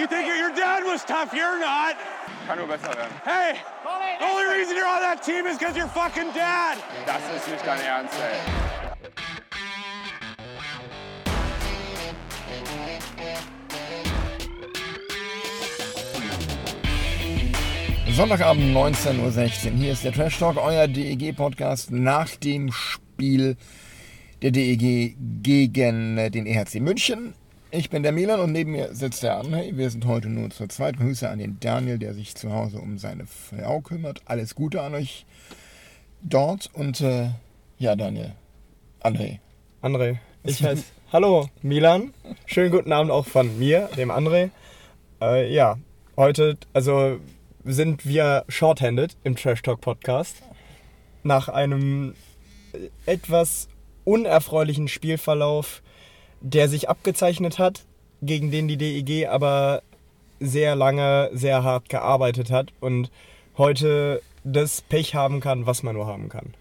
You think your dad was tough? You're not. Kann nur besser werden. Hey, the only reason you're on that team is because you're fucking dad. Das ist nicht dein Ernst, ey. Sonntagabend 19.16 Uhr. Hier ist der Trash Talk, euer DEG-Podcast nach dem Spiel der DEG gegen den EHC München. Ich bin der Milan und neben mir sitzt der André. Wir sind heute nur zur zweiten Grüße an den Daniel, der sich zu Hause um seine Frau kümmert. Alles Gute an euch dort und äh, ja, Daniel. André. André, ich heiße. Hallo, Milan. Schönen guten Abend auch von mir, dem André. Äh, ja, heute, also sind wir shorthanded im Trash Talk Podcast. Nach einem etwas unerfreulichen Spielverlauf, der sich abgezeichnet hat, gegen den die DEG aber sehr lange, sehr hart gearbeitet hat und heute das Pech haben kann, was man nur haben kann.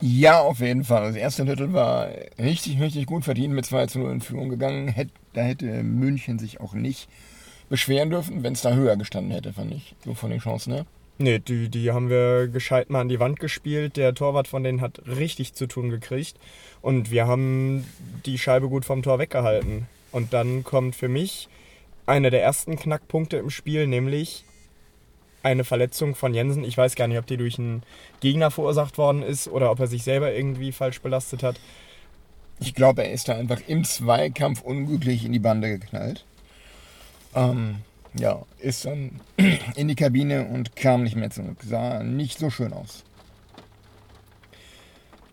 Ja, auf jeden Fall. Das erste Drittel war richtig, richtig gut verdient mit 2 zu 0 in Führung gegangen. Da hätte München sich auch nicht beschweren dürfen, wenn es da höher gestanden hätte, fand ich. So von den Chancen her. Nee, die, die haben wir gescheit mal an die Wand gespielt. Der Torwart von denen hat richtig zu tun gekriegt. Und wir haben die Scheibe gut vom Tor weggehalten. Und dann kommt für mich einer der ersten Knackpunkte im Spiel, nämlich eine Verletzung von Jensen. Ich weiß gar nicht, ob die durch einen Gegner verursacht worden ist oder ob er sich selber irgendwie falsch belastet hat. Ich glaube, er ist da einfach im Zweikampf unglücklich in die Bande geknallt. Ähm, ja, ist dann in die Kabine und kam nicht mehr zurück. Sah nicht so schön aus.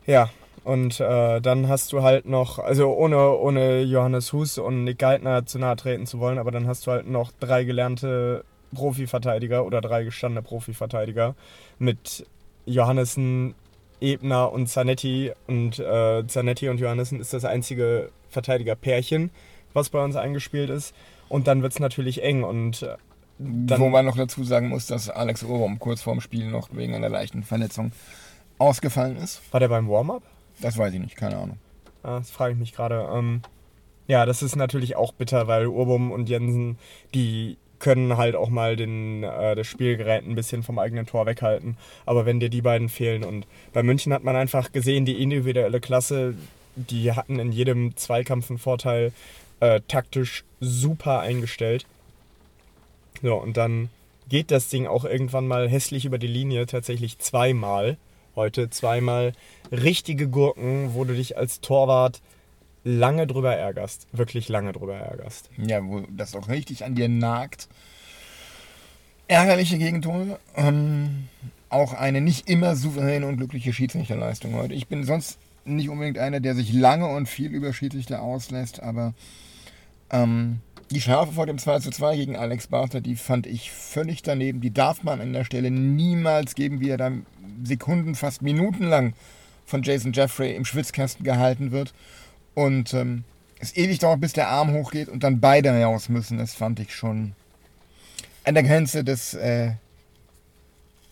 Ja, und äh, dann hast du halt noch, also ohne, ohne Johannes Hus und Nick Geithner zu nahe treten zu wollen, aber dann hast du halt noch drei gelernte Profiverteidiger oder drei gestandene Profiverteidiger mit Johannessen, Ebner und Zanetti. Und äh, Zanetti und Johannessen ist das einzige Verteidigerpärchen, was bei uns eingespielt ist. Und dann wird es natürlich eng und äh, dann, Wo man noch dazu sagen muss, dass Alex Orum kurz vorm Spiel noch wegen einer leichten Verletzung ausgefallen ist. war der beim Warm-up? Das weiß ich nicht, keine Ahnung. Ah, Das frage ich mich gerade. Ähm, ja, das ist natürlich auch bitter, weil Urbum und Jensen, die können halt auch mal den, äh, das Spielgerät ein bisschen vom eigenen Tor weghalten. Aber wenn dir die beiden fehlen und bei München hat man einfach gesehen, die individuelle Klasse, die hatten in jedem Zweikampf einen Vorteil, äh, taktisch super eingestellt. So, und dann geht das Ding auch irgendwann mal hässlich über die Linie, tatsächlich zweimal. Heute zweimal richtige Gurken, wo du dich als Torwart lange drüber ärgerst. Wirklich lange drüber ärgerst. Ja, wo das auch richtig an dir nagt. Ärgerliche Gegentore. Ähm, auch eine nicht immer souveräne und glückliche Schiedsrichterleistung heute. Ich bin sonst nicht unbedingt einer, der sich lange und viel über Schiedsrichter auslässt, aber ähm, die Strafe vor dem 2 zu 2 gegen Alex Barter, die fand ich völlig daneben. Die darf man an der Stelle niemals geben, wie er dann Sekunden, fast Minuten lang von Jason Jeffrey im Schwitzkasten gehalten wird. Und ähm, es ewig dauert, bis der Arm hochgeht und dann beide raus müssen. Das fand ich schon an der Grenze des äh,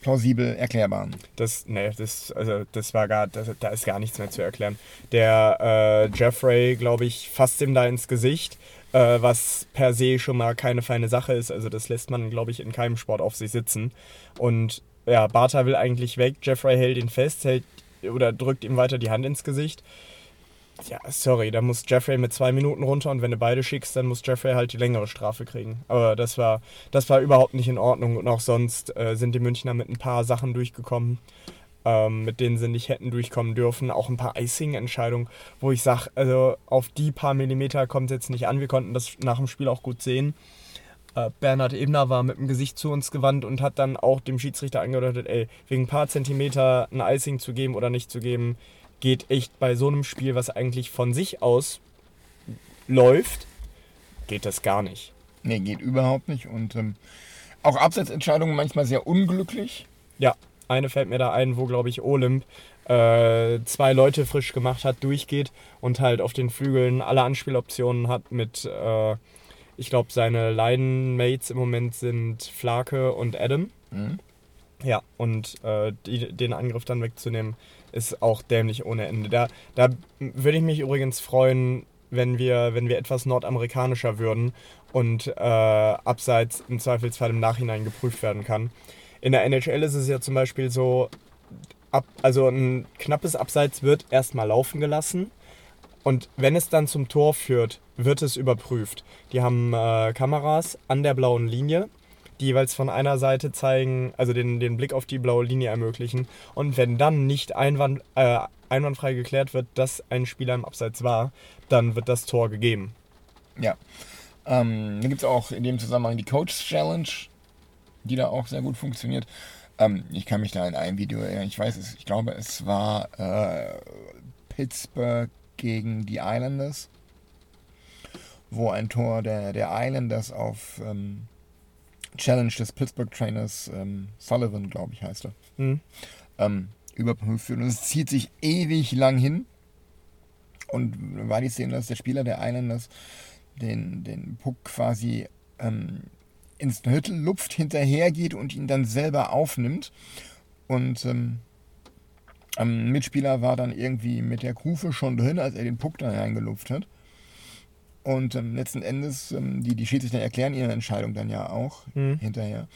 plausibel Erklärbaren. Das, nee, das, also das war gar, das, da ist gar nichts mehr zu erklären. Der äh, Jeffrey, glaube ich, fasst ihm da ins Gesicht, äh, was per se schon mal keine feine Sache ist. Also das lässt man, glaube ich, in keinem Sport auf sich sitzen. Und ja, Bartha will eigentlich weg, Jeffrey hält ihn fest, hält oder drückt ihm weiter die Hand ins Gesicht. Ja, sorry, da muss Jeffrey mit zwei Minuten runter und wenn du beide schickst, dann muss Jeffrey halt die längere Strafe kriegen. Aber das war, das war überhaupt nicht in Ordnung und auch sonst äh, sind die Münchner mit ein paar Sachen durchgekommen, ähm, mit denen sie nicht hätten durchkommen dürfen. Auch ein paar Icing-Entscheidungen, wo ich sage, also auf die paar Millimeter kommt es jetzt nicht an. Wir konnten das nach dem Spiel auch gut sehen. Äh, Bernhard Ebner war mit dem Gesicht zu uns gewandt und hat dann auch dem Schiedsrichter angedeutet, ey, wegen ein paar Zentimeter ein Icing zu geben oder nicht zu geben, geht echt bei so einem Spiel, was eigentlich von sich aus läuft, geht das gar nicht. Nee, geht überhaupt nicht. Und ähm, auch Absetzentscheidungen manchmal sehr unglücklich. Ja, eine fällt mir da ein, wo, glaube ich, Olymp äh, zwei Leute frisch gemacht hat, durchgeht und halt auf den Flügeln alle Anspieloptionen hat mit, äh, ich glaube, seine Line-Mates im Moment sind Flake und Adam. Mhm. Ja, und äh, die, den Angriff dann wegzunehmen, ist auch dämlich ohne Ende. Da, da würde ich mich übrigens freuen, wenn wir, wenn wir etwas nordamerikanischer würden und äh, abseits im Zweifelsfall im Nachhinein geprüft werden kann. In der NHL ist es ja zum Beispiel so, ab, also ein knappes Abseits wird erstmal laufen gelassen. Und wenn es dann zum Tor führt, wird es überprüft. Die haben äh, Kameras an der blauen Linie, die jeweils von einer Seite zeigen, also den, den Blick auf die blaue Linie ermöglichen. Und wenn dann nicht einwand, äh, einwandfrei geklärt wird, dass ein Spieler im Abseits war, dann wird das Tor gegeben. Ja. Ähm, da gibt es auch in dem Zusammenhang die Coach Challenge, die da auch sehr gut funktioniert. Ähm, ich kann mich da in einem Video erinnern, ich weiß es, ich glaube, es war äh, Pittsburgh gegen die Islanders, wo ein Tor der, der Islanders auf ähm, Challenge des Pittsburgh Trainers ähm, Sullivan, glaube ich, heißt er, Mhm. ähm, überprüft wird. Und es zieht sich ewig lang hin. Und war die Szene, dass der Spieler der Islanders den, den Puck quasi ähm, ins Hüttel lupft, hinterhergeht und ihn dann selber aufnimmt. Und ähm, ein Mitspieler war dann irgendwie mit der Kufe schon drin, als er den Puck da reingelupft hat. Und ähm, letzten Endes, ähm, die, die Schiedsrichter erklären ihre Entscheidung dann ja auch Mhm. hinterher,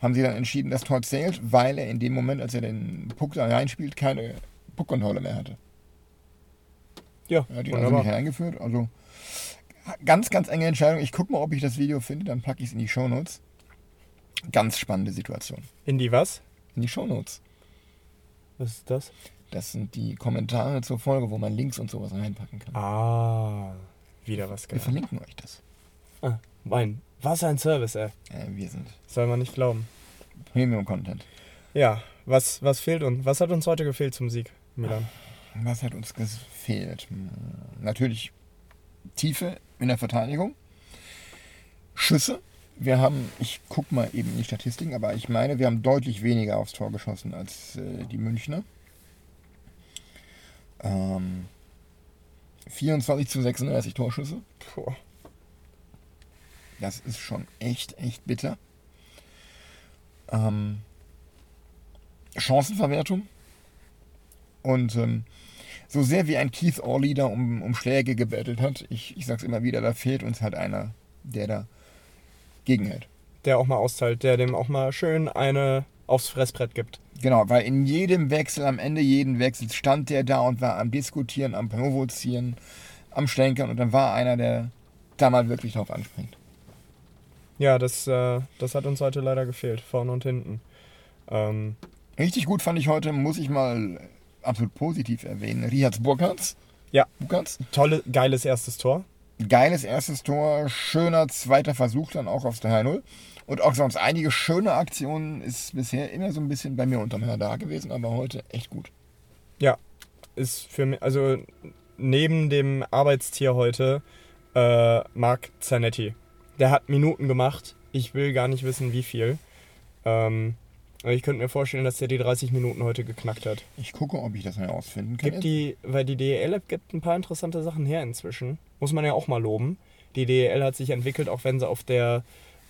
haben sie dann entschieden, das Tor zählt, weil er in dem Moment, als er den Puck da reinspielt, keine Puckkontrolle mehr hatte. Ja, Er hat ihn also wunderbar. nicht reingeführt. Also ganz, ganz enge Entscheidung. Ich gucke mal, ob ich das Video finde, dann packe ich es in die Shownotes. Ganz spannende Situation. In die was? In die Shownotes. Was ist das? Das sind die Kommentare zur Folge, wo man Links und sowas reinpacken kann. Ah, wieder was Wir gelernt. verlinken euch das. Ah, mein, was ein Service, ey. Äh, wir sind Soll man nicht glauben. Premium-Content. Ja, was, was fehlt uns? Was hat uns heute gefehlt zum Sieg, Milan? Was hat uns gefehlt? Hm, Natürlich Tiefe in der Verteidigung. Schüsse. Wir haben, ich guck mal eben in die Statistiken, aber ich meine, wir haben deutlich weniger aufs Tor geschossen als äh, die Münchner. Ähm, 24 zu 36 Torschüsse. Puh. Das ist schon echt, echt bitter. Ähm, Chancenverwertung. Und ähm, so sehr wie ein Keith Orley da um, um Schläge gebettelt hat, ich, ich sag's immer wieder, da fehlt uns halt einer, der da gegenhält. Der auch mal austeilt, der dem auch mal schön eine aufs Fressbrett gibt. Genau, weil in jedem Wechsel, am Ende jeden Wechsels stand der da und war am Diskutieren, am Provozieren, am Stänkern und dann war einer, der da mal wirklich drauf anspringt. Ja, das, äh, das hat uns heute leider gefehlt, vorne und hinten. Ähm, Richtig gut fand ich heute, muss ich mal absolut positiv erwähnen, Rihards Burkhardt. Ja. Burkhardt. tolle, geiles erstes Tor. Geiles erstes Tor, schöner zweiter Versuch dann auch aufs 3-0. Und auch sonst einige schöne Aktionen ist bisher immer so ein bisschen bei mir unterm Radar gewesen, aber heute echt gut. Ja, ist für mich, also neben dem Arbeitstier heute, äh, Marc Zanetti. Der hat Minuten gemacht. Ich will gar nicht wissen, wie viel. Ähm, ich könnte mir vorstellen, dass der die 30 Minuten heute geknackt hat. Ich gucke, ob ich das herausfinden kann. Gibt die, weil die DEL-App gibt ein paar interessante Sachen her inzwischen. Muss man ja auch mal loben. Die DEL hat sich entwickelt, auch wenn sie auf der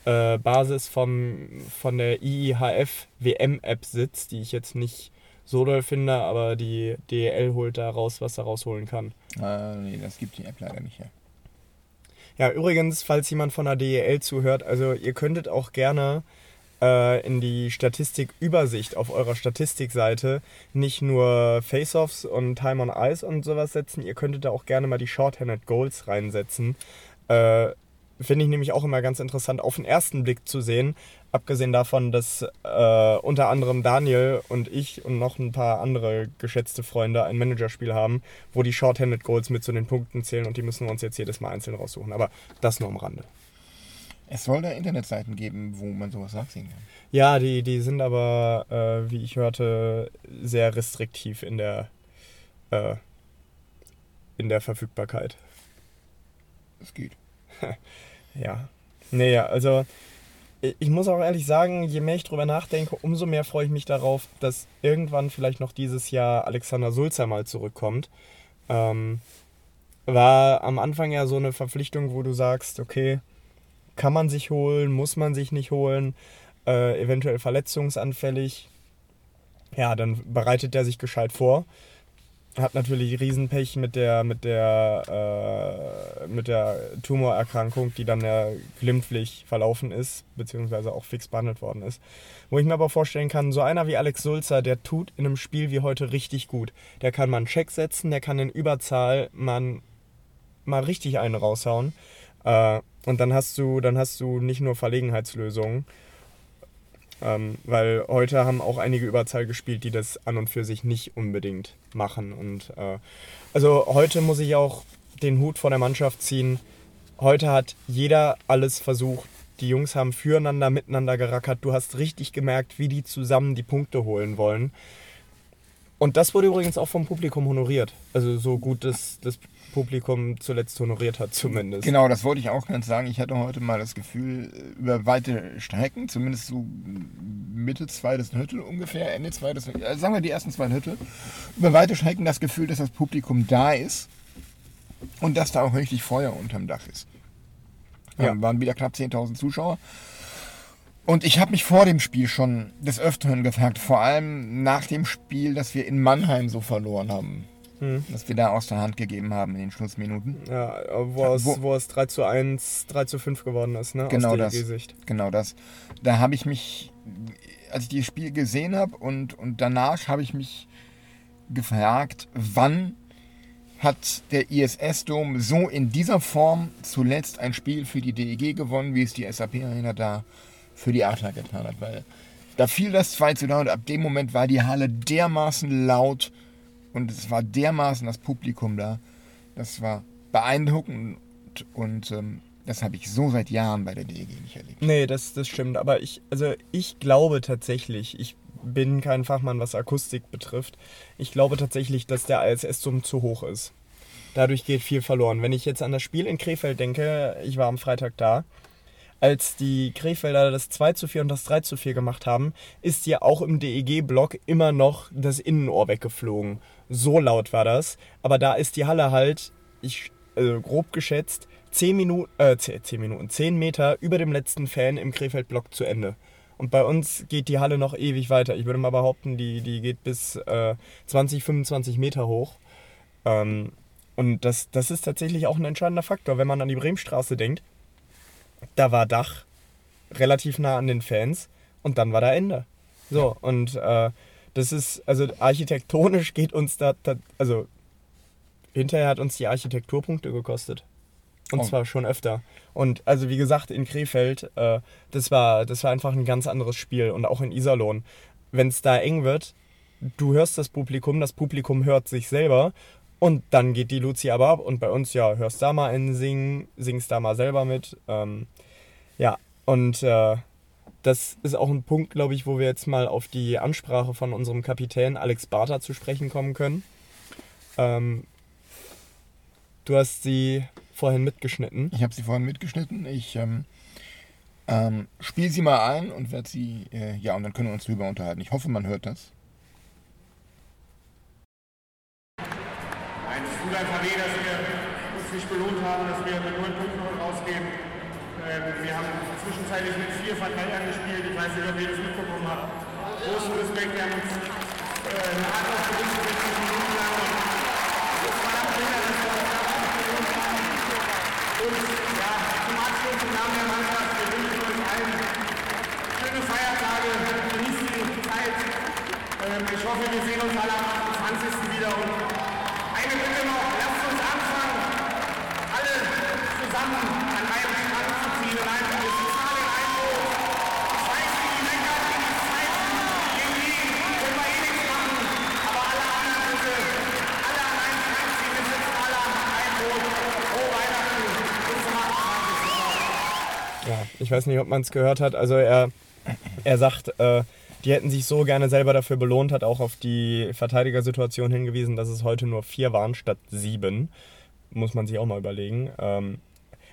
äh, Basis vom, von der IIHF WM-App sitzt, die ich jetzt nicht so doll finde, aber die DEL holt da raus, was er rausholen kann. Ah, nee, das gibt die App leider nicht her. Ja, übrigens, falls jemand von der DEL zuhört, also ihr könntet auch gerne äh, in die Statistikübersicht auf eurer Statistikseite nicht nur Face-Offs und Time on Ice und sowas setzen, ihr könntet da auch gerne mal die Shorthanded Goals reinsetzen. Äh, Finde ich nämlich auch immer ganz interessant, auf den ersten Blick zu sehen. Abgesehen davon, dass äh, unter anderem Daniel und ich und noch ein paar andere geschätzte Freunde ein Managerspiel haben, wo die Shorthanded Goals mit zu den Punkten zählen und die müssen wir uns jetzt jedes Mal einzeln raussuchen. Aber das nur am Rande. Es soll da Internetseiten geben, wo man sowas nachsehen kann. Ja, die, die sind aber, äh, wie ich hörte, sehr restriktiv in der, äh, in der Verfügbarkeit. Es geht. Ja. Nee, ja, also ich ich muss auch ehrlich sagen, je mehr ich drüber nachdenke, umso mehr freue ich mich darauf, dass irgendwann vielleicht noch dieses Jahr Alexander Sulzer mal zurückkommt. Ähm, war am Anfang ja so eine Verpflichtung, wo du sagst, okay, kann man sich holen, muss man sich nicht holen, äh, eventuell verletzungsanfällig. Ja, dann bereitet er sich gescheit vor. Hat natürlich Riesenpech mit der, mit der, äh, mit der Tumorerkrankung, die dann ja glimpflich verlaufen ist, beziehungsweise auch fix behandelt worden ist. Wo ich mir aber vorstellen kann, so einer wie Alex Sulzer, der tut in einem Spiel wie heute richtig gut. Der kann mal einen Check setzen, der kann in Überzahl mal, mal richtig einen raushauen. Äh, und dann hast du, dann hast du nicht nur Verlegenheitslösungen, ähm, weil heute haben auch einige Überzahl gespielt, die das an und für sich nicht unbedingt machen. Und äh, also heute muss ich auch den Hut vor der Mannschaft ziehen. Heute hat jeder alles versucht. Die Jungs haben füreinander, miteinander gerackert. Du hast richtig gemerkt, wie die zusammen die Punkte holen wollen. Und das wurde übrigens auch vom Publikum honoriert. Also so gut das, das Publikum zuletzt honoriert hat zumindest. Genau, das wollte ich auch ganz sagen. Ich hatte heute mal das Gefühl, über weite Strecken, zumindest so Mitte zweites Hüttel ungefähr, Ende zweites, also sagen wir die ersten zwei Hüttel, über weite Strecken das Gefühl, dass das Publikum da ist und dass da auch richtig Feuer unterm Dach ist. Ja. Ja. waren wieder knapp 10.000 Zuschauer. Und ich habe mich vor dem Spiel schon des Öfteren gefragt, vor allem nach dem Spiel, das wir in Mannheim so verloren haben. Hm. Das wir da aus der Hand gegeben haben in den Schlussminuten. Ja, wo es, Wo- wo es 3 zu 1, 3 zu 5 geworden ist, ne? Genau Aus das. DEG-Sicht. Genau das. Da habe ich mich, als ich das Spiel gesehen habe und, und danach habe ich mich gefragt, wann hat der ISS-Dom so in dieser Form zuletzt ein Spiel für die DEG gewonnen, wie es die SAP-Arena da für die Adler getan hat. Weil da fiel das 2 zu 3 und ab dem Moment war die Halle dermaßen laut und es war dermaßen das Publikum da. Das war beeindruckend und ähm, das habe ich so seit Jahren bei der DEG nicht erlebt. Nee, das, das stimmt. Aber ich, also ich glaube tatsächlich, ich bin kein Fachmann, was Akustik betrifft. Ich glaube tatsächlich, dass der ISS-Sum zu hoch ist. Dadurch geht viel verloren. Wenn ich jetzt an das Spiel in Krefeld denke, ich war am Freitag da, als die Krefelder das 2 zu 4 und das 3 zu 4 gemacht haben, ist ja auch im DEG-Block immer noch das Innenohr weggeflogen. So laut war das. Aber da ist die Halle halt, ich, also grob geschätzt, 10 Minuten, äh, 10, 10 Minuten, 10 Meter über dem letzten Fan im Krefeld-Block zu Ende. Und bei uns geht die Halle noch ewig weiter. Ich würde mal behaupten, die, die geht bis äh, 20, 25 Meter hoch. Ähm, und das, das ist tatsächlich auch ein entscheidender Faktor, wenn man an die Bremenstraße denkt. Da war Dach relativ nah an den Fans und dann war da Ende. So, und äh, das ist, also architektonisch geht uns da, da, also hinterher hat uns die Architekturpunkte gekostet. Und Oh. zwar schon öfter. Und also wie gesagt, in Krefeld, äh, das, war, das war einfach ein ganz anderes Spiel. Und auch in Iserlohn. Wenn es da eng wird, du hörst das Publikum, das Publikum hört sich selber. Und dann geht die Luzi aber ab. Und bei uns, ja, hörst da mal einen singen, singst da mal selber mit. Ähm, ja, und äh, das ist auch ein Punkt, glaube ich, wo wir jetzt mal auf die Ansprache von unserem Kapitän Alex Barter zu sprechen kommen können. Ähm, du hast sie vorhin mitgeschnitten. Ich habe sie vorhin mitgeschnitten. Ich ähm, ähm, spiele sie mal ein und werde sie, äh, ja, und dann können wir uns drüber unterhalten. Ich hoffe, man hört das. Ein Fußball KW, dass wir uns nicht belohnt haben, dass wir mit neun Punkten rausgehen. Ähm, wir haben zwischenzeitlich mit vier Verteidigern gespielt. Ich weiß nicht, ob ihr das mitbekommen habt. Großen Respekt, wir haben uns äh, eine Art auf gewünscht, 60 Minuten lang. Und es war dann Fehler, dass wir uns da belohnt haben. Und ja, zum Abschluss im Namen der Mannschaft, wir wünschen euch allen schöne Feiertage, genießt die Zeit. Ähm, ich hoffe, wir sehen uns alle am 28. wieder. Und eine Bitte noch, lasst uns anfangen, alle zusammen an einem Strang zu ziehen einfach wir sitzen alle in alle anderen bitte, alle an einen Strang ziehen, wir sitzen alle an einem Boot. Frohe Weihnachten, bis zum 28. Ja, ich weiß nicht, ob man es gehört hat. Also er, er sagt, äh, die hätten sich so gerne selber dafür belohnt, hat auch auf die Verteidigersituation hingewiesen, dass es heute nur vier waren statt sieben. Muss man sich auch mal überlegen. Ähm,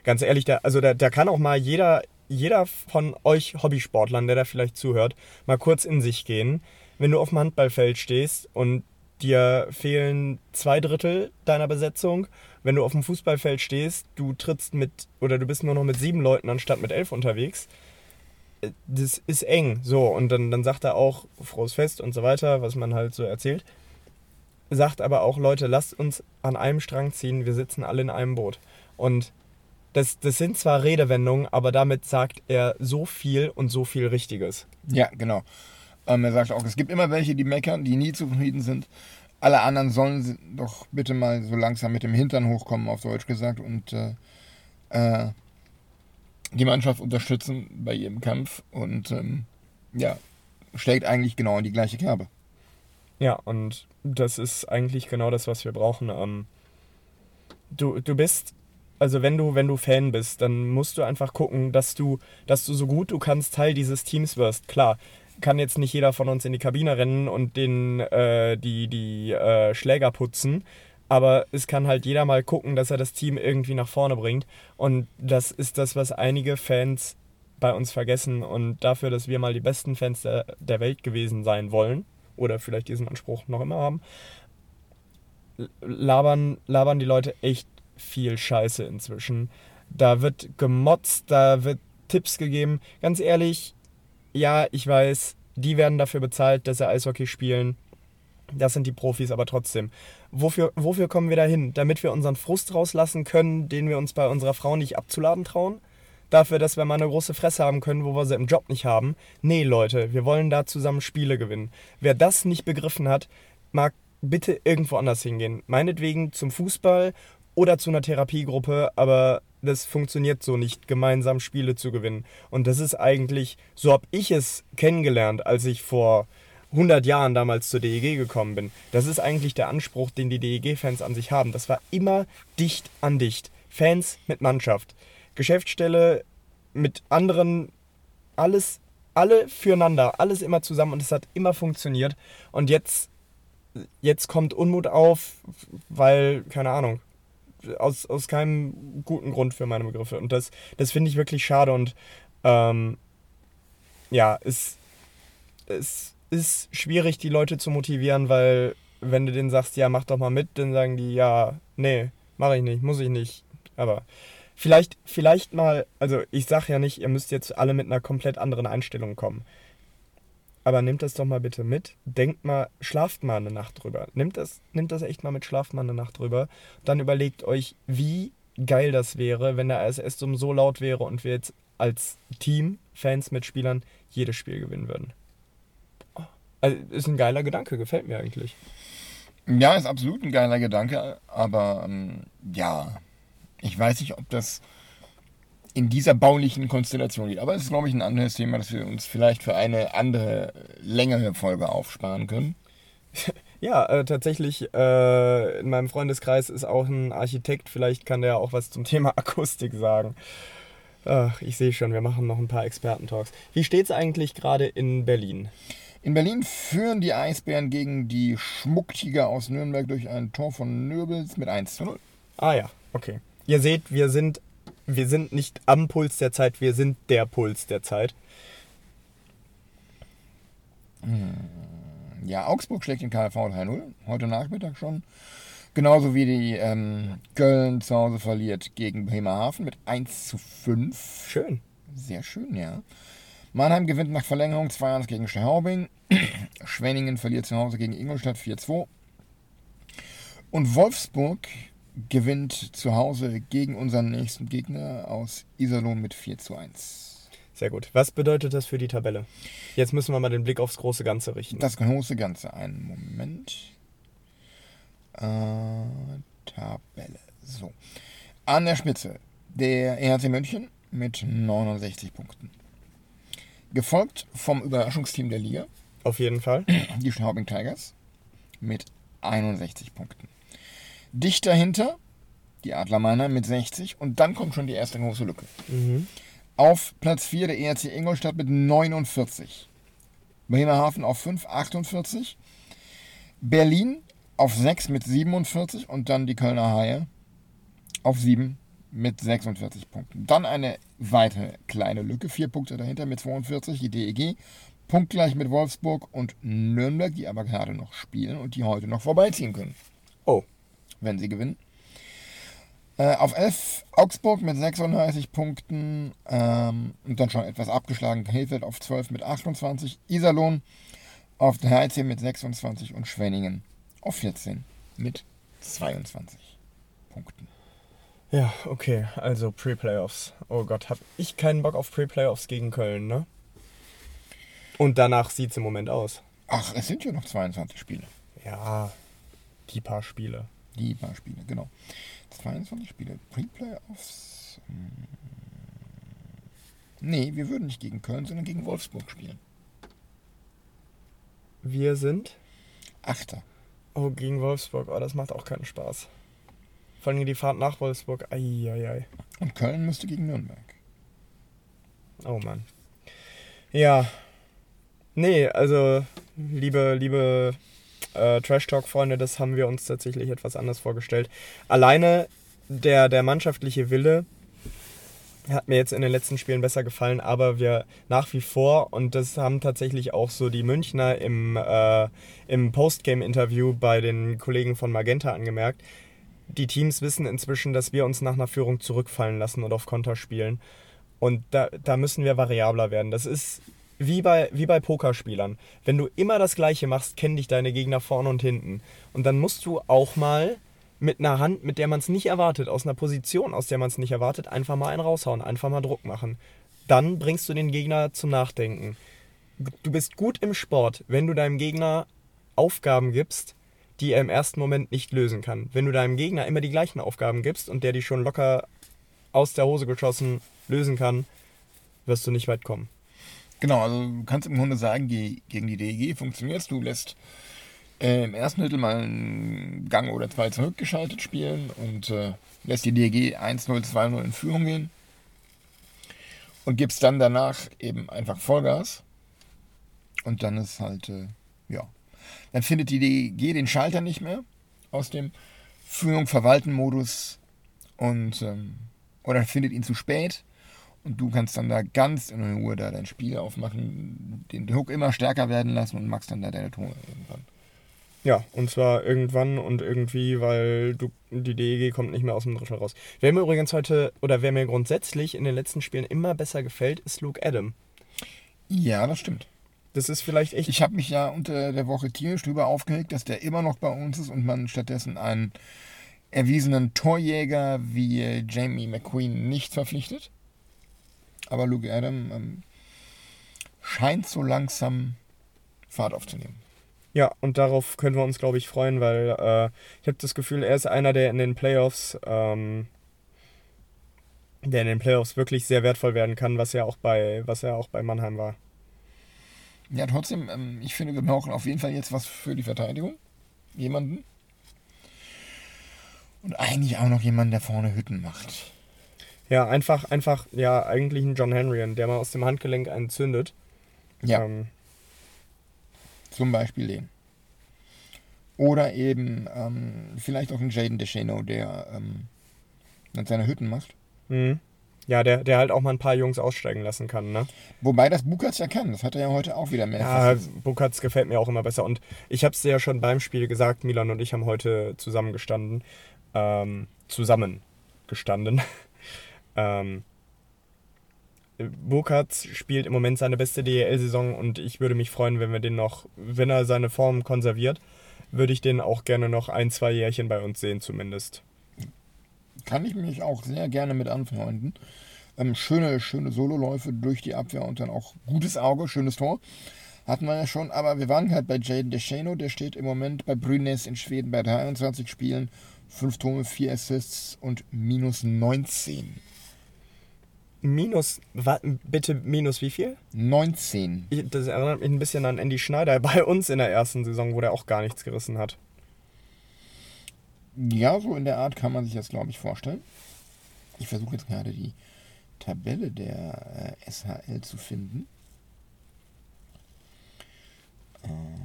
ganz ehrlich, da, also da, da kann auch mal jeder, jeder von euch Hobbysportlern, der da vielleicht zuhört, mal kurz in sich gehen. Wenn du auf dem Handballfeld stehst und dir fehlen zwei Drittel deiner Besetzung, wenn du auf dem Fußballfeld stehst, du trittst mit oder du bist nur noch mit sieben Leuten anstatt mit elf unterwegs, das ist eng. So, und dann, dann sagt er auch frohes Fest und so weiter, was man halt so erzählt. sagt aber auch, Leute, lasst uns an einem Strang ziehen, wir sitzen alle in einem Boot. Und das, das sind zwar Redewendungen, aber damit sagt er so viel und so viel Richtiges. Ja, genau. Ähm, er sagt auch, es gibt immer welche, die meckern, die nie zufrieden sind. Alle anderen sollen doch bitte mal so langsam mit dem Hintern hochkommen, auf Deutsch gesagt, und äh, äh, die Mannschaft unterstützen bei ihrem Kampf. Und ähm, ja, schlägt eigentlich genau in die gleiche Kerbe. Ja, und das ist eigentlich genau das, was wir brauchen. Ähm, du, du bist, also wenn du, wenn du Fan bist, dann musst du einfach gucken, dass du, dass du so gut du kannst Teil dieses Teams wirst. Klar, kann jetzt nicht jeder von uns in die Kabine rennen und den, äh, die, die äh, Schläger putzen. Aber es kann halt jeder mal gucken, dass er das Team irgendwie nach vorne bringt. Und das ist das, was einige Fans bei uns vergessen. Und dafür, dass wir mal die besten Fans der, der Welt gewesen sein wollen, oder vielleicht diesen Anspruch noch immer haben, labern, labern die Leute echt viel Scheiße inzwischen. Da wird gemotzt, da wird Tipps gegeben. Ganz ehrlich, ja, ich weiß, die werden dafür bezahlt, dass sie Eishockey spielen. Das sind die Profis, aber trotzdem. Wofür, wofür kommen wir da hin? Damit wir unseren Frust rauslassen können, den wir uns bei unserer Frau nicht abzuladen trauen? Dafür, dass wir mal eine große Fresse haben können, wo wir sie im Job nicht haben? Nee, Leute, wir wollen da zusammen Spiele gewinnen. Wer das nicht begriffen hat, mag bitte irgendwo anders hingehen. Meinetwegen zum Fußball oder zu einer Therapiegruppe, aber das funktioniert so nicht, gemeinsam Spiele zu gewinnen. Und das ist eigentlich, so habe ich es kennengelernt, als ich vor 100 Jahren damals zur DEG gekommen bin. Das ist eigentlich der Anspruch, den die DEG-Fans an sich haben. Das war immer dicht an dicht. Fans mit Mannschaft. Geschäftsstelle mit anderen, alles, alle füreinander, alles immer zusammen und es hat immer funktioniert. Und jetzt, jetzt kommt Unmut auf, weil, keine Ahnung, aus, aus keinem guten Grund für meine Begriffe. Und das, das finde ich wirklich schade und ähm, ja, es, es ist schwierig, die Leute zu motivieren, weil wenn du denen sagst, ja, mach doch mal mit, dann sagen die, ja, nee, mache ich nicht, muss ich nicht. Aber vielleicht, vielleicht mal, also ich sage ja nicht, ihr müsst jetzt alle mit einer komplett anderen Einstellung kommen. Aber nehmt das doch mal bitte mit. Denkt mal, schlaft mal eine Nacht drüber. Nehmt das, nehmt das echt mal mit, schlaft mal eine Nacht drüber. Dann überlegt euch, wie geil das wäre, wenn der ASS so laut wäre und wir jetzt als Team, Fans, Mitspielern, jedes Spiel gewinnen würden. Also, ist ein geiler Gedanke, gefällt mir eigentlich. Ja, ist absolut ein geiler Gedanke, aber ähm, ja, ich weiß nicht, ob das in dieser baulichen Konstellation geht. Aber es ist, glaube ich, ein anderes Thema, das wir uns vielleicht für eine andere, längere Folge aufsparen können. Ja, äh, tatsächlich, äh, in meinem Freundeskreis ist auch ein Architekt. Vielleicht kann der auch was zum Thema Akustik sagen. Ach, ich sehe schon, wir machen noch ein paar Experten-Talks. Wie steht es eigentlich gerade in Berlin? In Berlin führen die Eisbären gegen die Schmucktiger aus Nürnberg durch ein Tor von Nöbels mit 1 zu 0. Ah ja, okay. Ihr seht, wir sind, wir sind nicht am Puls der Zeit, wir sind der Puls der Zeit. Ja, Augsburg schlägt den KfV 3-0, heute Nachmittag schon. Genauso wie die ähm, Köln zu Hause verliert gegen Bremerhaven mit 1 zu 5. Schön. Sehr schön, ja. Mannheim gewinnt nach Verlängerung 2-1 gegen Straubing. Schwenningen verliert zu Hause gegen Ingolstadt 4-2. Und Wolfsburg gewinnt zu Hause gegen unseren nächsten Gegner aus Iserlohn mit 4 zu 1. Sehr gut. Was bedeutet das für die Tabelle? Jetzt müssen wir mal den Blick aufs große Ganze richten. Das große Ganze. Einen Moment. Äh, Tabelle. So. An der Spitze der EHC München mit 69 Punkten. Gefolgt vom Überraschungsteam der Liga, Auf jeden Fall. die Straubing Tigers, mit 61 Punkten. Dicht dahinter die Adler Mannheim mit 60 und dann kommt schon die erste große Lücke. Auf Platz 4 der ERC Ingolstadt mit 49. Bremerhaven auf 5, 48. Berlin auf 6 mit 47 und dann die Kölner Haie auf 7 mit 46 Punkten. Dann eine weitere kleine Lücke, vier Punkte dahinter mit 42, die DEG, punktgleich mit Wolfsburg und Nürnberg, die aber gerade noch spielen und die heute noch vorbeiziehen können, Oh, wenn sie gewinnen. Äh, auf 11 Augsburg mit 36 Punkten ähm, und dann schon etwas abgeschlagen. Krefeld auf 12 mit 28. Iserlohn auf 13 mit 26 und Schwenningen auf 14 mit 22 Punkten. Ja, okay, also Pre-Playoffs. Oh Gott, hab ich keinen Bock auf Pre-Playoffs gegen Köln, ne? Und danach sieht es im Moment aus. Ach, es sind ja noch 22 Spiele. Ja, die paar Spiele. Die paar Spiele, genau. 22 Spiele. Pre-Playoffs. Hm. Nee, wir würden nicht gegen Köln, sondern gegen Wolfsburg spielen. Wir sind? Achter. Oh, gegen Wolfsburg. Oh, das macht auch keinen Spaß. Vor allem die Fahrt nach Wolfsburg. Eieiei. Und Köln müsste gegen Nürnberg. Oh Mann. Ja. Nee, also, liebe, liebe äh, Trash Talk-Freunde, das haben wir uns tatsächlich etwas anders vorgestellt. Alleine der, der mannschaftliche Wille hat mir jetzt in den letzten Spielen besser gefallen, aber wir nach wie vor, und das haben tatsächlich auch so die Münchner im, äh, im Postgame-Interview bei den Kollegen von Magenta angemerkt, die Teams wissen inzwischen, dass wir uns nach einer Führung zurückfallen lassen und auf Konter spielen. Und da, da müssen wir variabler werden. Das ist wie bei, wie bei Pokerspielern. Wenn du immer das Gleiche machst, kennen dich deine Gegner vorne und hinten. Und dann musst du auch mal mit einer Hand, mit der man es nicht erwartet, aus einer Position, aus der man es nicht erwartet, einfach mal einen raushauen, einfach mal Druck machen. Dann bringst du den Gegner zum Nachdenken. Du bist gut im Sport, wenn du deinem Gegner Aufgaben gibst, die er im ersten Moment nicht lösen kann. Wenn du deinem Gegner immer die gleichen Aufgaben gibst und der die schon locker aus der Hose geschossen lösen kann, wirst du nicht weit kommen. Genau, also du kannst im Grunde sagen, gegen die DEG funktioniert es. Du lässt äh, im ersten Drittel mal einen Gang oder zwei zurückgeschaltet spielen und äh, lässt die DEG 1-0, 2-0 in Führung gehen und gibst dann danach eben einfach Vollgas. Und dann ist halt, äh, ja, dann findet die DEG den Schalter nicht mehr aus dem Führung-Verwalten-Modus und ähm, oder findet ihn zu spät und du kannst dann da ganz in Ruhe da dein Spiel aufmachen, den Hook immer stärker werden lassen und machst dann da deine Tore irgendwann. Ja, und zwar irgendwann und irgendwie, weil du, die DEG kommt nicht mehr aus dem Drittel raus. Wer mir übrigens heute, oder wer mir grundsätzlich in den letzten Spielen immer besser gefällt, ist Luke Adam. Ja, das stimmt. Das ist vielleicht echt. Ich habe mich ja unter der Woche tierisch drüber aufgeregt, dass der immer noch bei uns ist und man stattdessen einen erwiesenen Torjäger wie Jamie McQueen nicht verpflichtet. Aber Luke Adam ähm, scheint so langsam Fahrt aufzunehmen. Ja, und darauf können wir uns, glaube ich, freuen, weil äh, ich habe das Gefühl, er ist einer, der in den Playoffs, ähm, der in den Playoffs wirklich sehr wertvoll werden kann, was er auch bei, was er auch bei Mannheim war. Ja, trotzdem, ähm, ich finde, wir brauchen auf jeden Fall jetzt was für die Verteidigung. Jemanden. Und eigentlich auch noch jemanden, der vorne Hütten macht. Ja, einfach, einfach, ja, eigentlich ein John Henry, der mal aus dem Handgelenk einen zündet. Ja. Ähm, zum Beispiel den. Oder eben ähm, vielleicht auch einen Jaden DeShano, der ähm, dann seine Hütten macht. Mhm. Ja, der, der halt auch mal ein paar Jungs aussteigen lassen kann, ne? Wobei das Bukatz ja kann. Das hat er ja heute auch wieder mehr. Ja, Bukatz gefällt mir auch immer besser. Und ich habe es dir ja schon beim Spiel gesagt, Milan und ich haben heute zusammengestanden. Ähm, zusammengestanden. ähm, Burkhardt spielt im Moment seine beste DEL-Saison und ich würde mich freuen, wenn wir den noch, wenn er seine Form konserviert, würde ich den auch gerne noch ein, zwei Jährchen bei uns sehen zumindest. Kann ich mich auch sehr gerne mit anfreunden. Ähm, schöne, schöne Sololäufe durch die Abwehr und dann auch gutes Auge, schönes Tor. Hatten wir ja schon, aber wir waren halt bei Jaden Descheno, der steht im Moment bei Brynäs in Schweden bei 23 Spielen, 5 Tore, 4 Assists und minus 19. Minus, bitte minus wie viel? 19. Das erinnert mich ein bisschen an Andy Schneider bei uns in der ersten Saison, wo der auch gar nichts gerissen hat. Ja, so in der Art kann man sich das, glaube ich, vorstellen. Ich versuche jetzt gerade die Tabelle der äh, SHL zu finden. Ähm.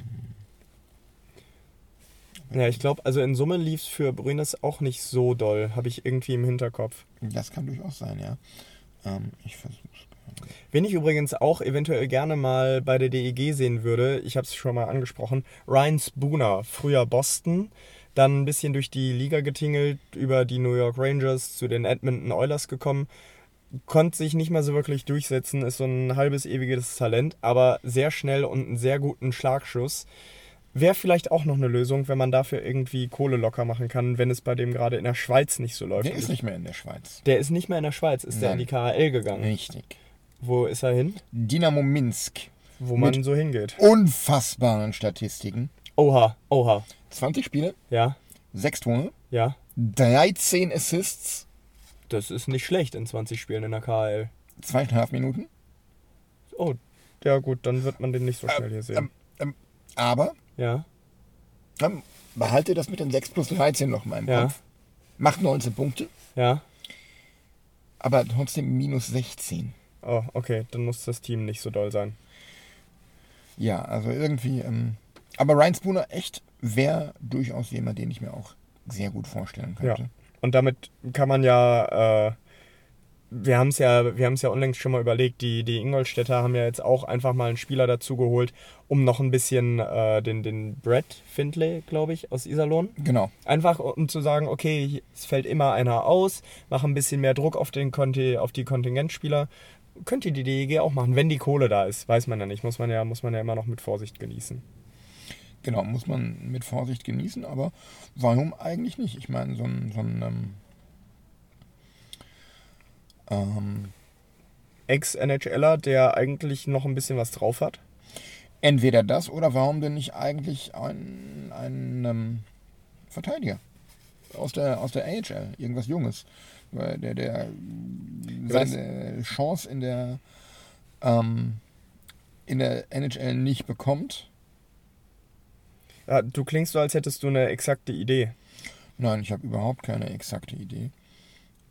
Ja, ich glaube, also in Summe lief es für Brünes auch nicht so doll, habe ich irgendwie im Hinterkopf. Das kann durchaus sein, ja. Ähm, ich versuche Wen ich übrigens auch eventuell gerne mal bei der DEG sehen würde, ich habe es schon mal angesprochen, Ryan Spooner, früher Boston, dann ein bisschen durch die Liga getingelt, über die New York Rangers zu den Edmonton Oilers gekommen, konnte sich nicht mehr so wirklich durchsetzen, ist so ein halbes ewiges Talent, aber sehr schnell und einen sehr guten Schlagschuss. Wäre vielleicht auch noch eine Lösung, wenn man dafür irgendwie Kohle locker machen kann, wenn es bei dem gerade in der Schweiz nicht so läuft. Der ist ich- nicht mehr in der Schweiz. der ist nicht mehr in der Schweiz, ist der in Nein. die KHL gegangen. Richtig. Wo ist er hin? Dynamo Minsk. Wo man Mit- so hingeht. Unfassbaren Statistiken. Oha, oha. 20 Spiele, Ja, 6 Tore, ja. 13 Assists, Das ist nicht schlecht in 20 Spielen in der KHL. zweieinhalb Minuten. Oh, ja gut, dann wird man den nicht so schnell hier sehen. Ähm, ähm, aber ja, ähm, behalte das mit den 6 plus 13 noch mal im Ja. Kopf. Macht 19 Punkte, ja. aber trotzdem minus 16. Oh, okay, dann muss das Team nicht so doll sein. Ja, also irgendwie. Ähm, aber Ryan Spooner echt wäre durchaus jemand, den ich mir auch sehr gut vorstellen Ja. könnte. Und damit kann man ja, äh, wir haben es ja, wir haben es ja unlängst schon mal überlegt, die, die Ingolstädter haben ja jetzt auch einfach mal einen Spieler dazu geholt, um noch ein bisschen äh, den, den Brett Findlay, glaube ich, aus Iserlohn. Genau. Einfach um zu sagen, okay, es fällt immer einer aus, mach ein bisschen mehr Druck auf, den Konti, auf die Kontingentspieler. Könnte die DEG auch machen, wenn die Kohle da ist, weiß man ja nicht. Muss man ja, muss man ja immer noch mit Vorsicht genießen. Genau, muss man mit Vorsicht genießen, aber warum eigentlich nicht? Ich meine, so ein, so ein ähm, ähm, Ex-NHLer, der eigentlich noch ein bisschen was drauf hat. entweder das oder warum denn nicht eigentlich ein, ein ähm, Verteidiger aus der, aus der AHL, irgendwas Junges, weil der, der seine Chance in der, ähm, in der NHL nicht bekommt. Ja, du klingst so, als hättest du eine exakte Idee. Nein, ich habe überhaupt keine exakte Idee.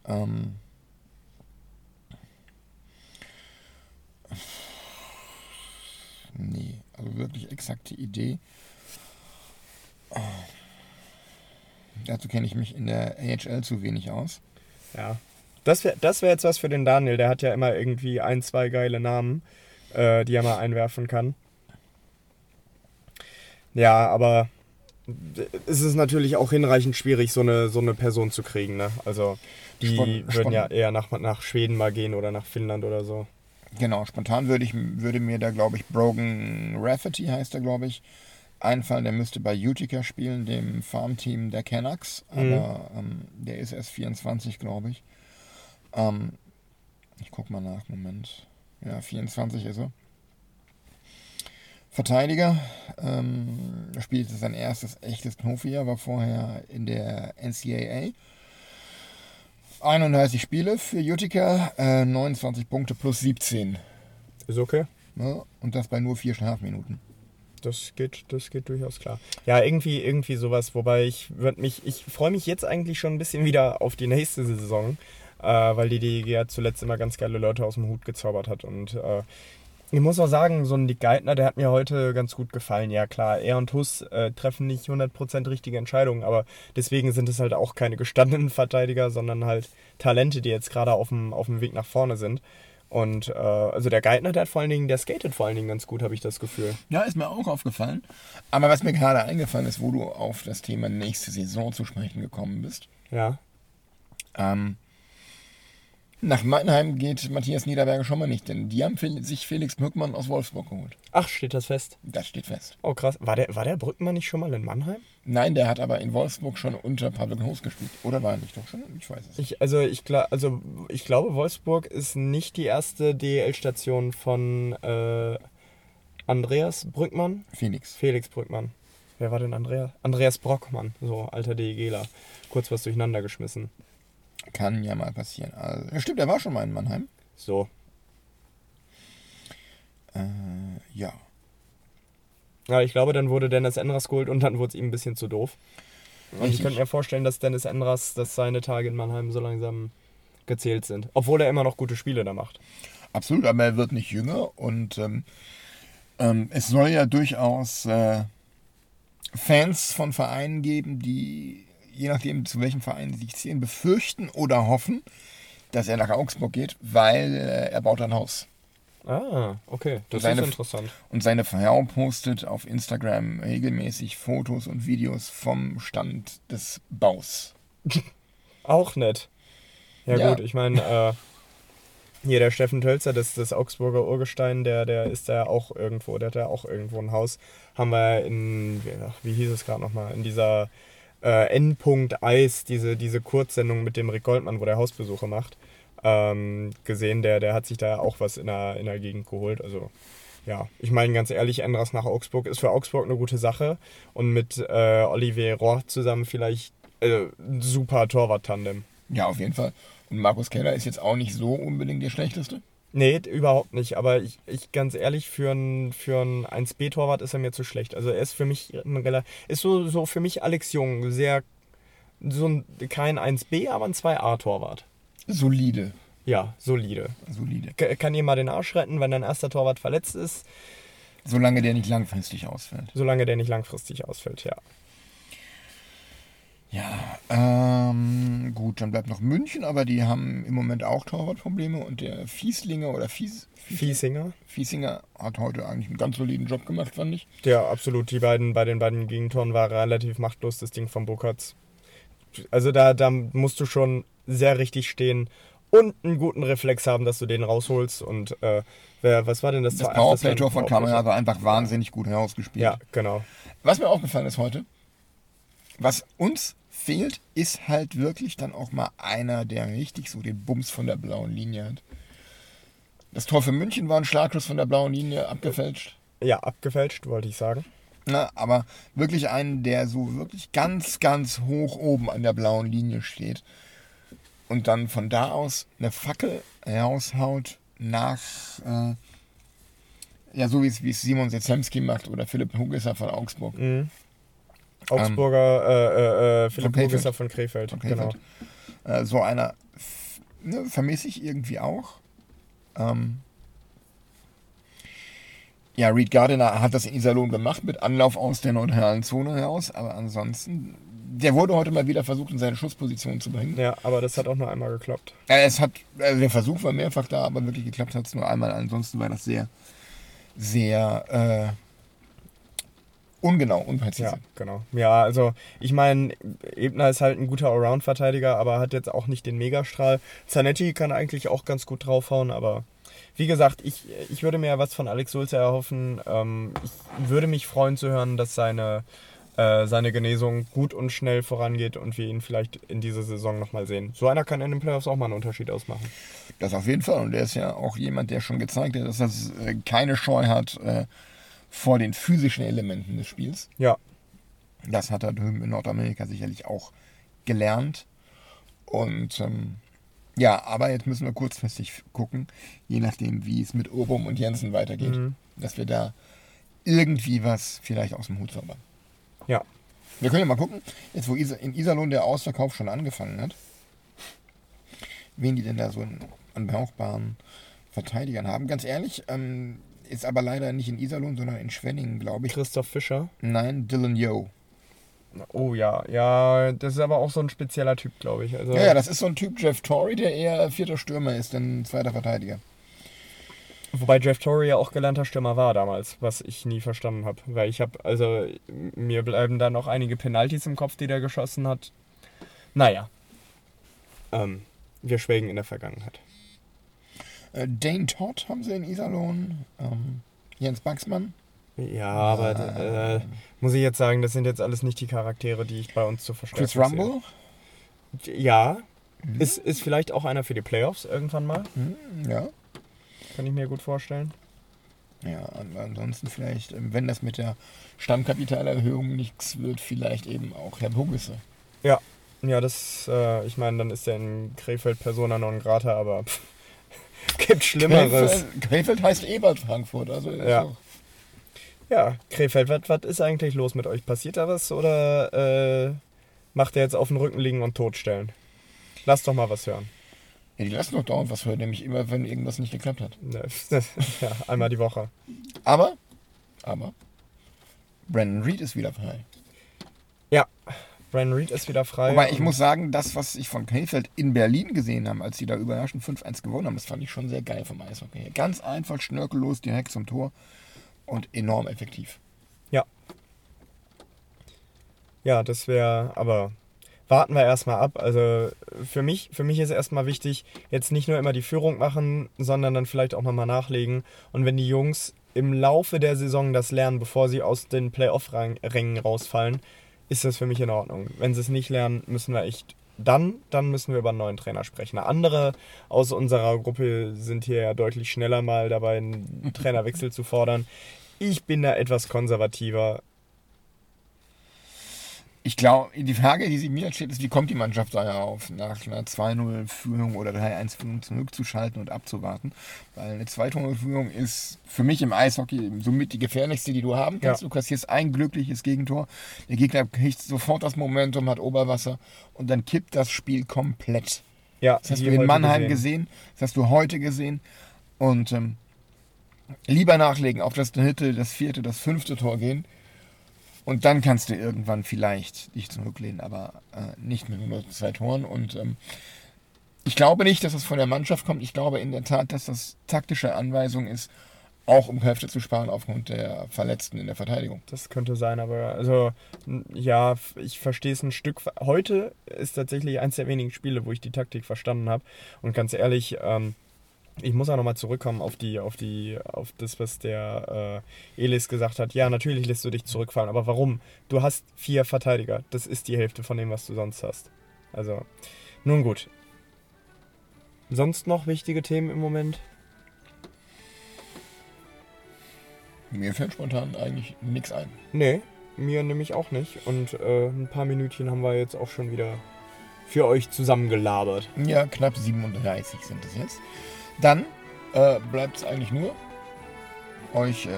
Ähm, nee, also wirklich exakte Idee. Ah. Dazu kenne ich mich in der AHL zu wenig aus. Ja. Das wäre das wär jetzt was für den Daniel. Der hat ja immer irgendwie ein, zwei geile Namen, äh, die er mal einwerfen kann. Ja, aber es ist natürlich auch hinreichend schwierig, so eine, so eine Person zu kriegen. Ne? Also die Spon- würden ja eher nach, nach Schweden mal gehen oder nach Finnland oder so. Genau, spontan würde, ich, würde mir da, glaube ich, Brogan Rafferty heißt er, glaube ich, einfallen. Der müsste bei Utica spielen, dem Farmteam der Canucks. Aber ähm, der ist erst 24, glaube ich. Ähm, ich guck mal nach, Moment. Ja, 24 ist er. Verteidiger. Ähm, er spielte sein erstes echtes Profi-Jahr, war vorher in der NCAA. 31 Spiele für Utica, äh, 29 Punkte plus 17. Ist okay. Ne? Und das bei nur 4,5 Minuten. Das geht, das geht durchaus klar. Ja, irgendwie, irgendwie sowas, wobei ich würde mich, ich freue mich jetzt eigentlich schon ein bisschen wieder auf die nächste Saison, äh, weil die DEG ja zuletzt immer ganz geile Leute aus dem Hut gezaubert hat. Und äh, ich muss auch sagen, so ein Dick Geithner, der hat mir heute ganz gut gefallen. Ja klar, er und Huss äh, treffen nicht 100% richtige Entscheidungen, aber deswegen sind es halt auch keine gestandenen Verteidiger, sondern halt Talente, die jetzt gerade auf dem, auf dem Weg nach vorne sind. Und äh, also der Geithner, der hat vor allen Dingen, der skatet vor allen Dingen ganz gut, habe ich das Gefühl. Ja, ist mir auch aufgefallen. Aber was mir gerade eingefallen ist, wo du auf das Thema nächste Saison zu sprechen gekommen bist. Ja. Ähm, nach Mannheim geht Matthias Niederberger schon mal nicht, denn die haben sich Felix Brückmann aus Wolfsburg geholt. Ach, steht das fest? Das steht fest. Oh, krass. War der, war der Brückmann nicht schon mal in Mannheim? Nein, der hat aber in Wolfsburg schon unter Pavel Groß gespielt. Oder war er nicht doch schon? Ich weiß es nicht. Ich, also, ich, also, ich glaube, Wolfsburg ist nicht die erste DEL-Station von äh, Andreas Brückmann. Felix. Felix Brückmann. Wer war denn Andreas? Andreas Brockmann, so alter DEGler. Kurz was durcheinander geschmissen. Kann ja mal passieren. Also, ja, stimmt, er war schon mal in Mannheim. So. Äh, ja. Ja, ich glaube, dann wurde Dennis Enras geholt und dann wurde es ihm ein bisschen zu doof. Und ich könnte mir vorstellen, dass Dennis Enras, dass seine Tage in Mannheim so langsam gezählt sind. Obwohl er immer noch gute Spiele da macht. Absolut, aber er wird nicht jünger und ähm, ähm, es soll ja durchaus äh, Fans von Vereinen geben, die, je nachdem zu welchem Verein sie sich zählen, befürchten oder hoffen, dass er nach Augsburg geht, weil äh, er baut ein Haus. Ah, okay. Das Seine- ist interessant. Und seine Frau postet auf Instagram regelmäßig Fotos und Videos vom Stand des Baus. Auch nett. Ja, Ja. gut, ich meine, äh, Hier der Steffen Tölzer, das, das Augsburger Urgestein, der, der ist da auch irgendwo, der hat da auch irgendwo ein Haus. Haben wir in, wie hieß es gerade nochmal, in dieser äh, Endpunkt Eis, diese, diese Kurzsendung mit dem Rick Goldmann, wo der Hausbesuche macht, ähm, gesehen. Der, der hat sich da auch was in der, in der Gegend geholt. Also ja, ich meine ganz ehrlich, Endras nach Augsburg ist für Augsburg eine gute Sache. Und mit äh, Olivier Rohr zusammen vielleicht äh, ein super Torwart-Tandem. Ja, auf jeden Fall. Und Markus Keller ist jetzt auch nicht so unbedingt der schlechteste. Nee, überhaupt nicht. Aber ich, ich ganz ehrlich, für einen für ein 1B-Torwart ist er mir zu schlecht. Also er ist für mich ein ist so, so für mich Alex Jung, sehr so ein, kein 1B, aber ein 2A-Torwart. Solide. Ja, solide. Solide. K kann dir mal den Arsch retten, wenn dein erster Torwart verletzt ist, Solange der nicht langfristig ausfällt. solange der nicht langfristig ausfällt, ja. Ja, ähm, gut, dann bleibt noch München, aber die haben im Moment auch Torwartprobleme und der Fieslinger oder Fies, Fiesinger. Fiesinger hat heute eigentlich einen ganz soliden Job gemacht, fand ich. Ja, absolut. Die beiden, bei den beiden Gegentoren war relativ machtlos das Ding von Burkhardt. Also da, da musst du schon sehr richtig stehen und einen guten Reflex haben, dass du den rausholst. Und äh, wer, was war denn das? Das Powerplay-Tor von Kamera war einfach wahnsinnig gut herausgespielt. Ja, genau. Was mir aufgefallen ist heute, was uns fehlt, ist halt wirklich dann auch mal einer, der richtig so den Bums von der blauen Linie hat. Das Tor für München war ein Schlagschuss von der blauen Linie abgefälscht. Ja, abgefälscht, wollte ich sagen. Na, aber wirklich einen, der so wirklich ganz, ganz hoch oben an der blauen Linie steht und dann von da aus eine Fackel raushaut nach, äh, ja, so wie es, Simon Setzemski macht oder Philipp Hugesser von Augsburg. Mhm. Augsburger, äh, äh, äh, Philipp von Krefeld. Hugesser von Krefeld. Von Genau. Krefeld. Äh, so einer ne, vermisse ich irgendwie auch. Ähm, ja, Reed Gardiner hat das in Iserlohn gemacht mit Anlauf aus der neutralen Zone heraus, aber ansonsten, der wurde heute mal wieder versucht, in seine Schussposition zu bringen. Ja, aber das hat auch nur einmal geklappt. Es hat, also der Versuch war mehrfach da, aber wirklich geklappt hat es nur einmal. Ansonsten war das sehr, sehr äh, ungenau, unpräzise. Ja, genau. Ja, also ich meine, Ebner ist halt ein guter Allround-Verteidiger, aber hat jetzt auch nicht den Megastrahl. Zanetti kann eigentlich auch ganz gut draufhauen, aber wie gesagt, ich, ich würde mir was von Alex Sulze erhoffen. Ähm, ich würde mich freuen zu hören, dass seine, äh, seine Genesung gut und schnell vorangeht und wir ihn vielleicht in dieser Saison nochmal sehen. So einer kann in den Playoffs auch mal einen Unterschied ausmachen. Das auf jeden Fall. Und der ist ja auch jemand, der schon gezeigt hat, dass er äh, keine Scheu hat äh, vor den physischen Elementen des Spiels. Ja, Das hat er drüben in Nordamerika sicherlich auch gelernt. Und ähm, ja, aber jetzt müssen wir kurzfristig gucken, je nachdem, wie es mit Urbum und Jensen weitergeht, Mhm. dass wir da irgendwie was vielleicht aus dem Hut zaubern. ja. Wir können ja mal gucken, jetzt wo in Iserlohn der Ausverkauf schon angefangen hat, wen die denn da so an brauchbaren Verteidigern haben. Ganz ehrlich, ähm, ist aber leider nicht in Iserlohn, sondern in Schwenningen, glaube ich. Christoph Fischer. Nein, Dylan Yo. Oh ja, ja, das ist aber auch so ein spezieller Typ, glaube ich. Also, Ja, ja, das ist so ein Typ Jeff Torrey, der eher vierter Stürmer ist, denn zweiter Verteidiger. Wobei Jeff Torrey ja auch gelernter Stürmer war damals, was ich nie verstanden habe. Weil ich habe, also mir bleiben da noch einige Penalties im Kopf, die der geschossen hat. Naja. Ähm, wir schwelgen in der Vergangenheit. Äh, Dane Todd haben sie in Iserlohn. Ähm, Jens Baxmann. Ja, aber äh, muss ich jetzt sagen, das sind jetzt alles nicht die Charaktere, die ich bei uns zu verstehen Chris Rumble. Ja. Ist, ist vielleicht auch einer für die Playoffs irgendwann mal. Hm, ja. Kann ich mir gut vorstellen. Ja, an- ansonsten vielleicht, ähm, wenn das mit der Stammkapitalerhöhung nichts wird, vielleicht eben auch Herr Bugisse. Ja. Ja, das, äh, ich meine, dann ist der in Krefeld Persona non grata, aber pff, gibt Schlimmeres. Krefeld, Krefeld heißt Ebert Frankfurt, also Ja. auch- Ja, Krefeld, was, ist eigentlich los mit euch? Passiert da was oder äh, macht er jetzt auf dem Rücken liegen und totstellen? Lass doch mal was hören. ja, die lassen doch dauernd was hören, nämlich immer, wenn irgendwas nicht geklappt hat. Ne, ja, einmal die Woche. Aber, aber, Brandon Reed ist wieder frei. Ja, Brian Reed ist wieder frei. Wobei ich muss sagen, das, was ich von Krefeld in Berlin gesehen habe, als sie da überraschend 5-1 gewonnen haben, das fand ich schon sehr geil vom Eishockey. her. Ganz einfach, schnörkellos, direkt zum Tor und enorm effektiv. Ja, das wäre, aber warten wir erstmal ab. Also für mich, für mich ist erstmal wichtig, jetzt nicht nur immer die Führung machen, sondern dann vielleicht auch nochmal nachlegen. Und wenn die Jungs im Laufe der Saison das lernen, bevor sie aus den Playoff-Rängen rausfallen, ist das für mich in Ordnung. Wenn sie es nicht lernen, müssen wir echt dann, dann müssen wir über einen neuen Trainer sprechen. Andere aus unserer Gruppe sind hier ja deutlich schneller mal dabei, einen Trainerwechsel zu fordern. Ich bin da etwas konservativer. Ich glaube, die Frage, die sich mir stellt, ist, wie kommt die Mannschaft darauf, nach einer 2-0-Führung oder 3-1-Führung zurückzuschalten und abzuwarten? Weil eine 2-0-Führung ist für mich im Eishockey somit die gefährlichste, die du haben kannst. Ja. Du kassierst ein glückliches Gegentor, der Gegner kriegt sofort das Momentum, hat Oberwasser und dann kippt das Spiel komplett. Ja, Das hast du in Mannheim gesehen. das hast du heute gesehen. Und ähm, lieber nachlegen, auf das dritte, das vierte, das fünfte Tor gehen. Und dann kannst du irgendwann vielleicht dich zurücklehnen, aber äh, nicht mit nur zwei Toren. Und ähm, ich glaube nicht, dass es von der Mannschaft kommt. Ich glaube in der Tat, dass das taktische Anweisung ist, auch um Kräfte zu sparen aufgrund der Verletzten in der Verteidigung. Das könnte sein, aber also ja, ich verstehe es ein Stück. Heute ist tatsächlich eins der wenigen Spiele, wo ich die Taktik verstanden habe. Und ganz ehrlich, ähm, ich muss auch nochmal zurückkommen auf die, auf die, auf das, was der äh, Elis gesagt hat. Ja, natürlich lässt du dich zurückfallen, aber warum? Du hast vier Verteidiger. Das ist die Hälfte von dem, was du sonst hast. Also, nun gut. Sonst noch wichtige Themen im Moment? Mir fällt spontan eigentlich nichts ein. Nee, mir nämlich auch nicht. Und äh, ein paar Minütchen haben wir jetzt auch schon wieder für euch zusammengelabert. Ja, knapp 37 sind es jetzt. Dann äh, bleibt es eigentlich nur, euch äh,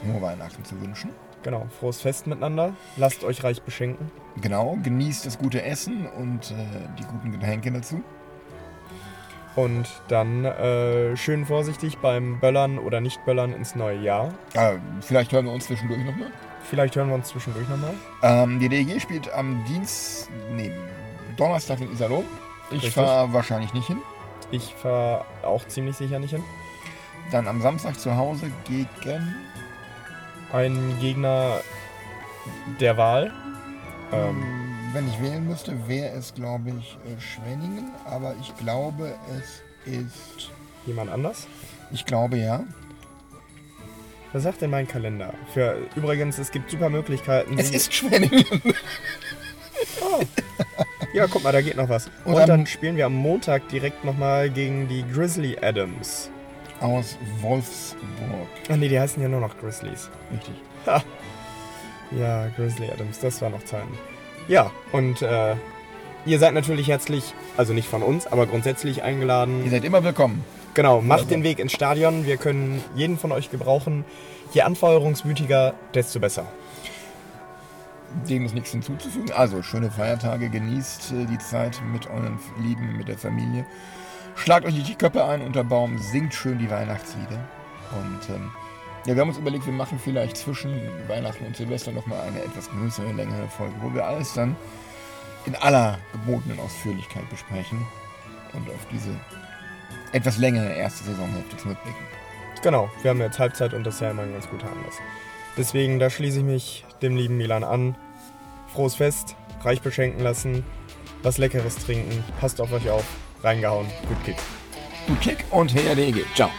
frohe Weihnachten zu wünschen. Genau, frohes Fest miteinander. Lasst euch reich beschenken. Genau, genießt das gute Essen und äh, die guten Getränke dazu. Und dann äh, schön vorsichtig beim Böllern oder Nicht-Böllern ins neue Jahr. Äh, vielleicht hören wir uns zwischendurch nochmal. Vielleicht hören wir uns zwischendurch nochmal. Ähm, die DEG spielt am Dienst, nee, Donnerstag in Iserlohn. Ich fahre wahrscheinlich nicht hin. Ich fahre auch ziemlich sicher nicht hin. Dann am Samstag zu Hause gegen Ein Gegner der Wahl. Ähm, Wenn ich wählen müsste, wäre es, glaube ich, äh, Schwenningen. Aber ich glaube, es ist. jemand anders. Ich glaube ja. Was sagt denn mein Kalender? Für übrigens, es gibt super Möglichkeiten. Es ist Schwenningen. Ja, guck mal, da geht noch was. Und Und, dann spielen wir am Montag direkt nochmal gegen die Grizzly Adams. Aus Wolfsburg. Ach nee, die heißen ja nur noch Grizzlies. Richtig. Ja, Grizzly Adams, das war noch Zeiten. Ja, und äh, ihr seid natürlich herzlich, also nicht von uns, aber grundsätzlich Ihr eingeladen. seid immer willkommen. Genau, macht den Weg ins Stadion. Wir können jeden von euch gebrauchen. Je anfeuerungswütiger, desto besser. Dem ist nichts hinzuzufügen. Also, schöne Feiertage, genießt äh, die Zeit mit euren Lieben, mit der Familie. Schlagt euch die Köpfe ein unter Baum, singt schön die Weihnachtslieder. Und ähm, ja, wir haben uns überlegt, wir machen vielleicht zwischen Weihnachten und Silvester nochmal eine etwas größere, längere Folge, wo wir alles dann in aller gebotenen Ausführlichkeit besprechen und auf diese etwas längere erste Saisonhälfte zurückblicken. Genau, wir haben jetzt Halbzeit und das ist ja immer ein ganz guter Anlass. Deswegen, da schließe ich mich dem lieben Milan an. Frohes Fest, reich beschenken lassen, was Leckeres trinken, passt auf euch auf, reingehauen, gut Kick. Gut Kick und her DG. Ciao.